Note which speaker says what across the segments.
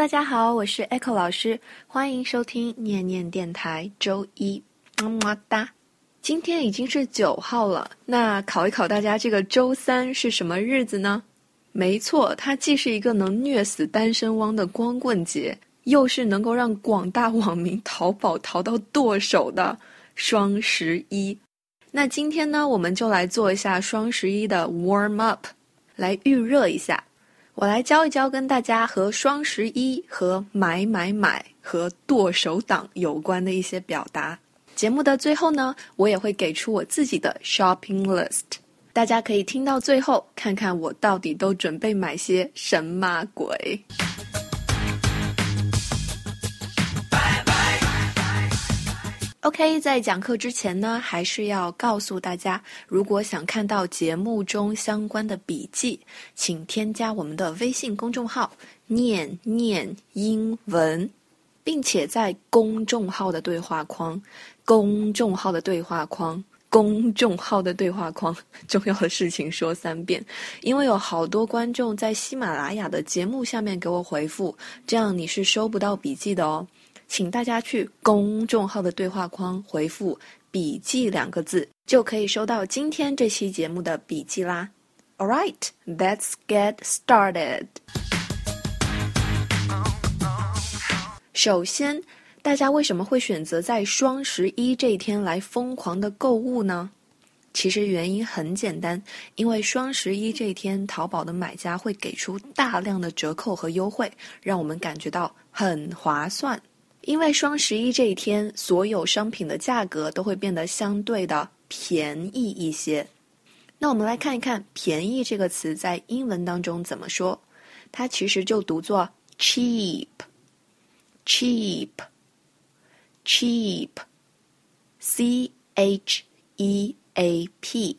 Speaker 1: 大家好，我是 Echo 老师，欢迎收听念念电台周一么么哒。今天已经是九号了，那考一考大家，这个周三是什么日子呢？没错，它既是一个能虐死单身汪的光棍节，又是能够让广大网民淘宝淘到剁手的双十一。那今天呢，我们就来做一下双十一的 warm up，来预热一下。我来教一教跟大家和双十一和买买买和剁手党有关的一些表达。节目的最后呢，我也会给出我自己的 shopping list，大家可以听到最后，看看我到底都准备买些什么鬼。OK，在讲课之前呢，还是要告诉大家，如果想看到节目中相关的笔记，请添加我们的微信公众号“念念英文”，并且在公众号的对话框、公众号的对话框、公众号的对话框，重要的事情说三遍，因为有好多观众在喜马拉雅的节目下面给我回复，这样你是收不到笔记的哦。请大家去公众号的对话框回复“笔记”两个字，就可以收到今天这期节目的笔记啦。All right, let's get started. 首先，大家为什么会选择在双十一这一天来疯狂的购物呢？其实原因很简单，因为双十一这一天，淘宝的买家会给出大量的折扣和优惠，让我们感觉到很划算。因为双十一这一天，所有商品的价格都会变得相对的便宜一些。那我们来看一看“便宜”这个词在英文当中怎么说。它其实就读作 cheap，cheap，cheap，c h e a p，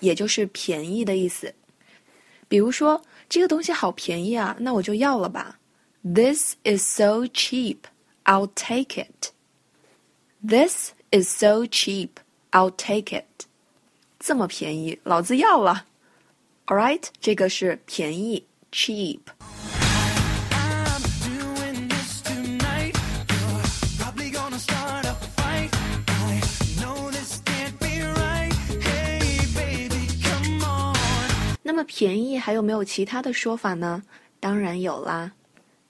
Speaker 1: 也就是便宜的意思。比如说，这个东西好便宜啊，那我就要了吧。This is so cheap。I'll take it. This is so cheap. I'll take it. 这么便宜，老子要了。All right，这个是便宜，cheap。那么便宜还有没有其他的说法呢？当然有啦。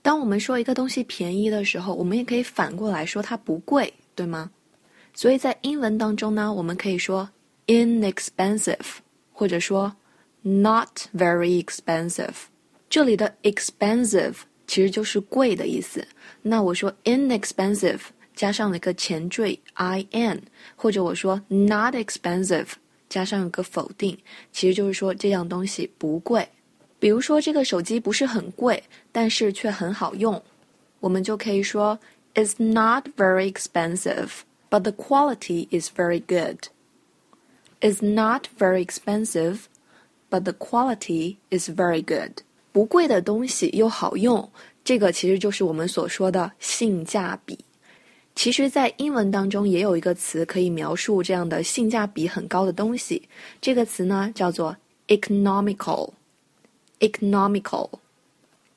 Speaker 1: 当我们说一个东西便宜的时候，我们也可以反过来说它不贵，对吗？所以在英文当中呢，我们可以说 inexpensive，或者说 not very expensive。这里的 expensive 其实就是贵的意思。那我说 inexpensive 加上了一个前缀 in，或者我说 not expensive 加上一个否定，其实就是说这样东西不贵。比如说，这个手机不是很贵，但是却很好用，我们就可以说，It's not very expensive, but the quality is very good. It's not very expensive, but the quality is very good. 不贵的东西又好用，这个其实就是我们所说的性价比。其实，在英文当中也有一个词可以描述这样的性价比很高的东西，这个词呢叫做 economical。economical,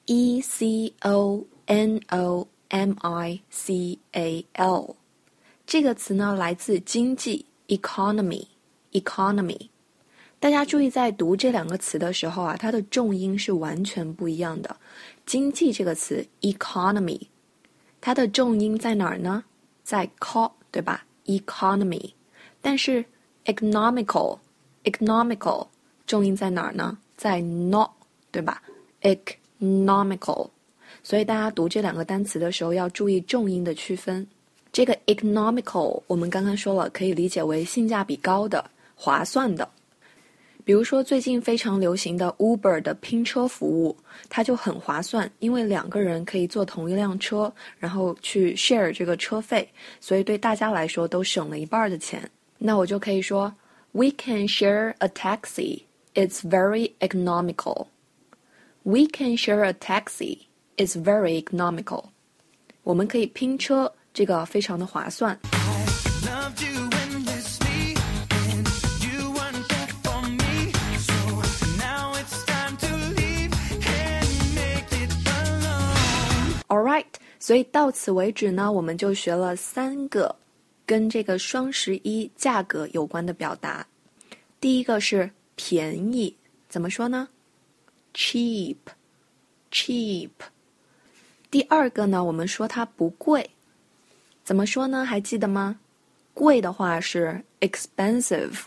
Speaker 1: e c o n o m i c a l，这个词呢来自经济 economy economy。大家注意，在读这两个词的时候啊，它的重音是完全不一样的。经济这个词 economy，它的重音在哪儿呢？在 co，对吧？economy。但是 economical economical 重音在哪儿呢？在 not。 对吧？economical，所以大家读这两个单词的时候要注意重音的区分。这个 economical，我们刚刚说了，可以理解为性价比高的、划算的。比如说最近非常流行的 Uber 的拼车服务，它就很划算，因为两个人可以坐同一辆车，然后去 share 这个车费，所以对大家来说都省了一半的钱。那我就可以说，We can share a taxi. It's very economical. We can share a taxi. It's very economical. 我们可以拼车，这个非常的划算。All right，所以到此为止呢，我们就学了三个跟这个双十一价格有关的表达。第一个是便宜，怎么说呢？cheap，cheap。第二个呢，我们说它不贵，怎么说呢？还记得吗？贵的话是 expensive，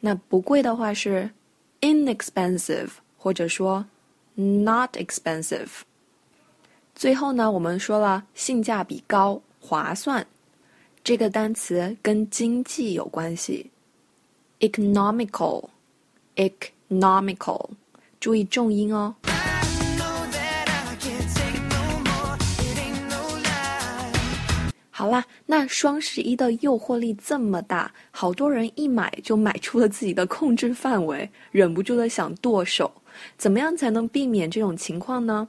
Speaker 1: 那不贵的话是 inexpensive，或者说 not expensive。最后呢，我们说了性价比高、划算，这个单词跟经济有关系，economical，economical，注意重音哦。好啦，那双十一的诱惑力这么大，好多人一买就买出了自己的控制范围，忍不住的想剁手。怎么样才能避免这种情况呢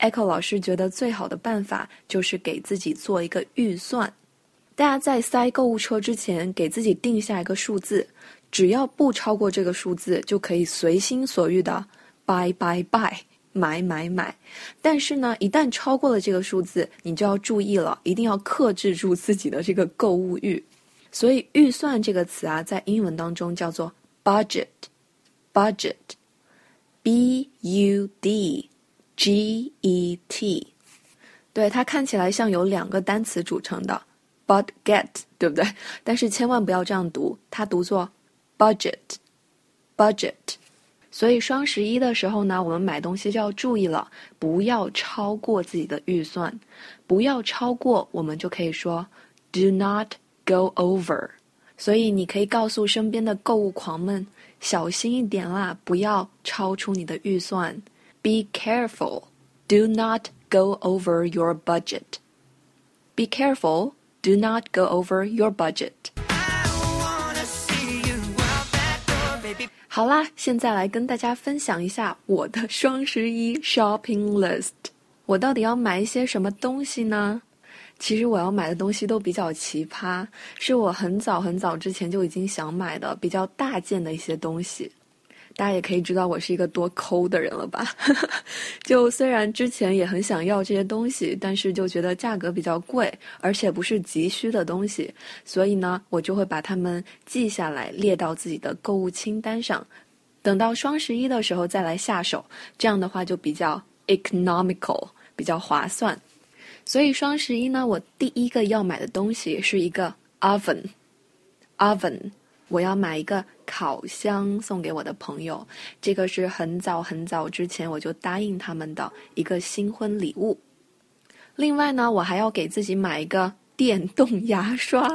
Speaker 1: ？Echo 老师觉得最好的办法就是给自己做一个预算。大家在塞购物车之前，给自己定下一个数字，只要不超过这个数字，就可以随心所欲的 buy buy buy。买买买，但是呢，一旦超过了这个数字，你就要注意了，一定要克制住自己的这个购物欲。所以，预算这个词啊，在英文当中叫做 budget，budget，b u d g e t。对，它看起来像有两个单词组成的，but get，对不对？但是千万不要这样读，它读作 budget，budget。所以双十一的时候呢，我们买东西就要注意了，不要超过自己的预算，不要超过，我们就可以说 do not go over。所以你可以告诉身边的购物狂们，小心一点啦，不要超出你的预算。Be careful, do not go over your budget. Be careful, do not go over your budget. 好啦，现在来跟大家分享一下我的双十一 shopping list。我到底要买一些什么东西呢？其实我要买的东西都比较奇葩，是我很早很早之前就已经想买的比较大件的一些东西。大家也可以知道我是一个多抠的人了吧？就虽然之前也很想要这些东西，但是就觉得价格比较贵，而且不是急需的东西，所以呢，我就会把它们记下来，列到自己的购物清单上，等到双十一的时候再来下手。这样的话就比较 economical，比较划算。所以双十一呢，我第一个要买的东西是一个 oven，oven。我要买一个烤箱送给我的朋友，这个是很早很早之前我就答应他们的一个新婚礼物。另外呢，我还要给自己买一个电动牙刷，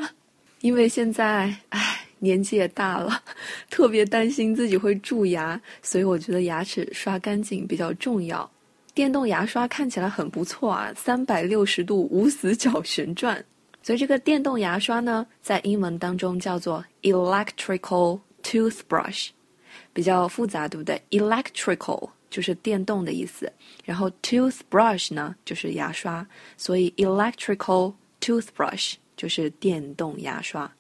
Speaker 1: 因为现在唉年纪也大了，特别担心自己会蛀牙，所以我觉得牙齿刷干净比较重要。电动牙刷看起来很不错啊，三百六十度无死角旋转。所以这个电动牙刷呢，在英文当中叫做 electrical toothbrush，比较复杂，对不对？electrical 就是电动的意思，然后 toothbrush 呢就是牙刷，所以 electrical toothbrush 就是电动牙刷。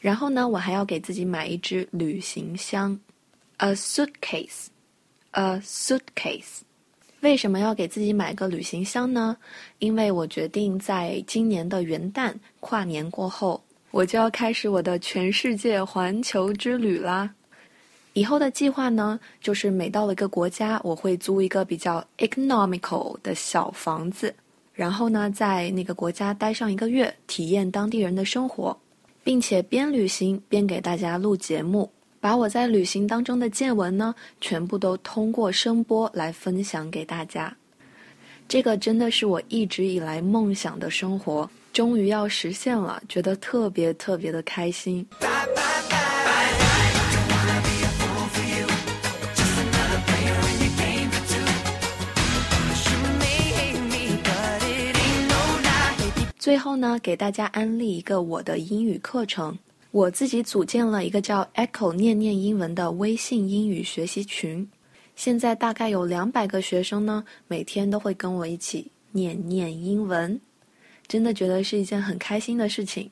Speaker 1: 然后呢，我还要给自己买一只旅行箱，a suitcase，a suitcase。为什么要给自己买个旅行箱呢？因为我决定在今年的元旦跨年过后，我就要开始我的全世界环球之旅啦。以后的计划呢，就是每到了一个国家，我会租一个比较 economical 的小房子，然后呢，在那个国家待上一个月，体验当地人的生活，并且边旅行边给大家录节目。把我在旅行当中的见闻呢，全部都通过声波来分享给大家。这个真的是我一直以来梦想的生活，终于要实现了，觉得特别特别的开心。最后呢，给大家安利一个我的英语课程。我自己组建了一个叫 Echo 念念英文的微信英语学习群，现在大概有两百个学生呢，每天都会跟我一起念念英文，真的觉得是一件很开心的事情。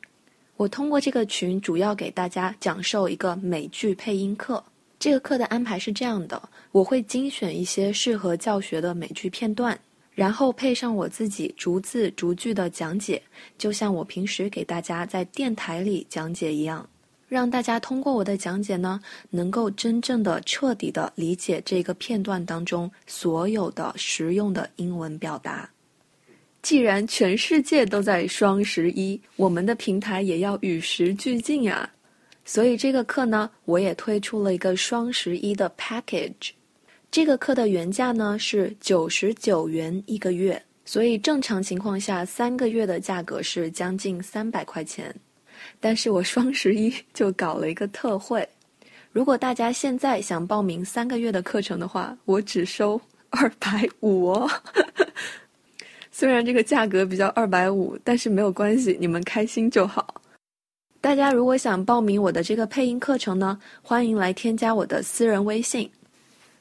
Speaker 1: 我通过这个群，主要给大家讲授一个美剧配音课。这个课的安排是这样的：我会精选一些适合教学的美剧片段，然后配上我自己逐字逐句的讲解，就像我平时给大家在电台里讲解一样，让大家通过我的讲解呢，能够真正的、彻底的理解这个片段当中所有的实用的英文表达。既然全世界都在双十一，我们的平台也要与时俱进呀。所以这个课呢，我也推出了一个双十一的 package。这个课的原价呢是九十九元一个月，所以正常情况下三个月的价格是将近三百块钱。但是我双十一 就搞了一个特惠，如果大家现在想报名三个月的课程的话，我只收二百五哦。虽然这个价格比较二百五，但是没有关系，你们开心就好。大家如果想报名我的这个配音课程呢，欢迎来添加我的私人微信。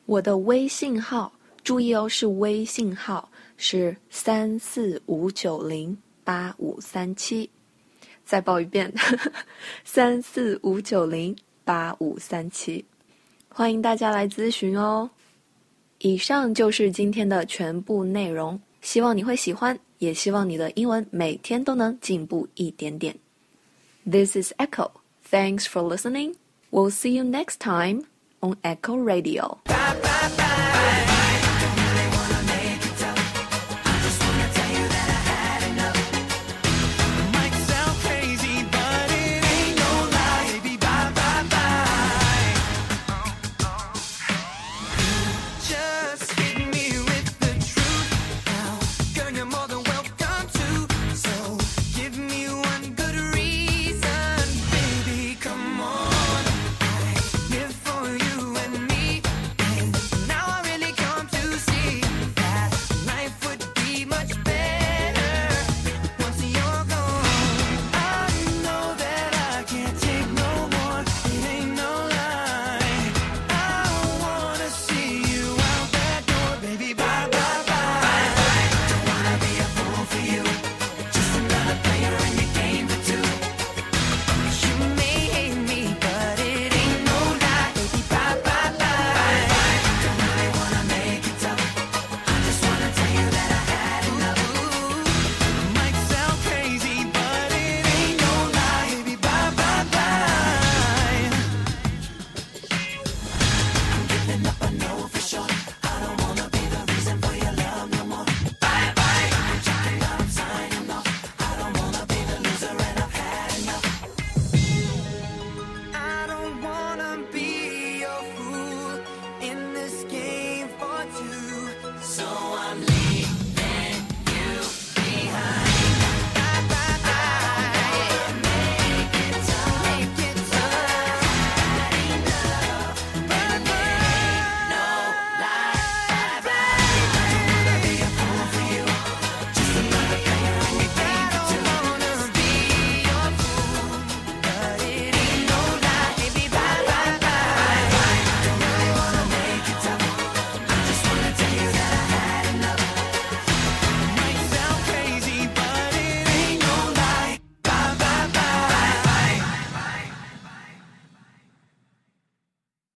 Speaker 1: 我的微信号，注意哦，是微信号，是三四五九零八五三七。再报一遍，三四五九零八五三七。欢迎大家来咨询哦。以上就是今天的全部内容。希望你会喜欢，也希望你的英文每天都能进步一点点。This is Echo. Thanks for listening. We'll see you next time on Echo Radio. Bye, bye, bye.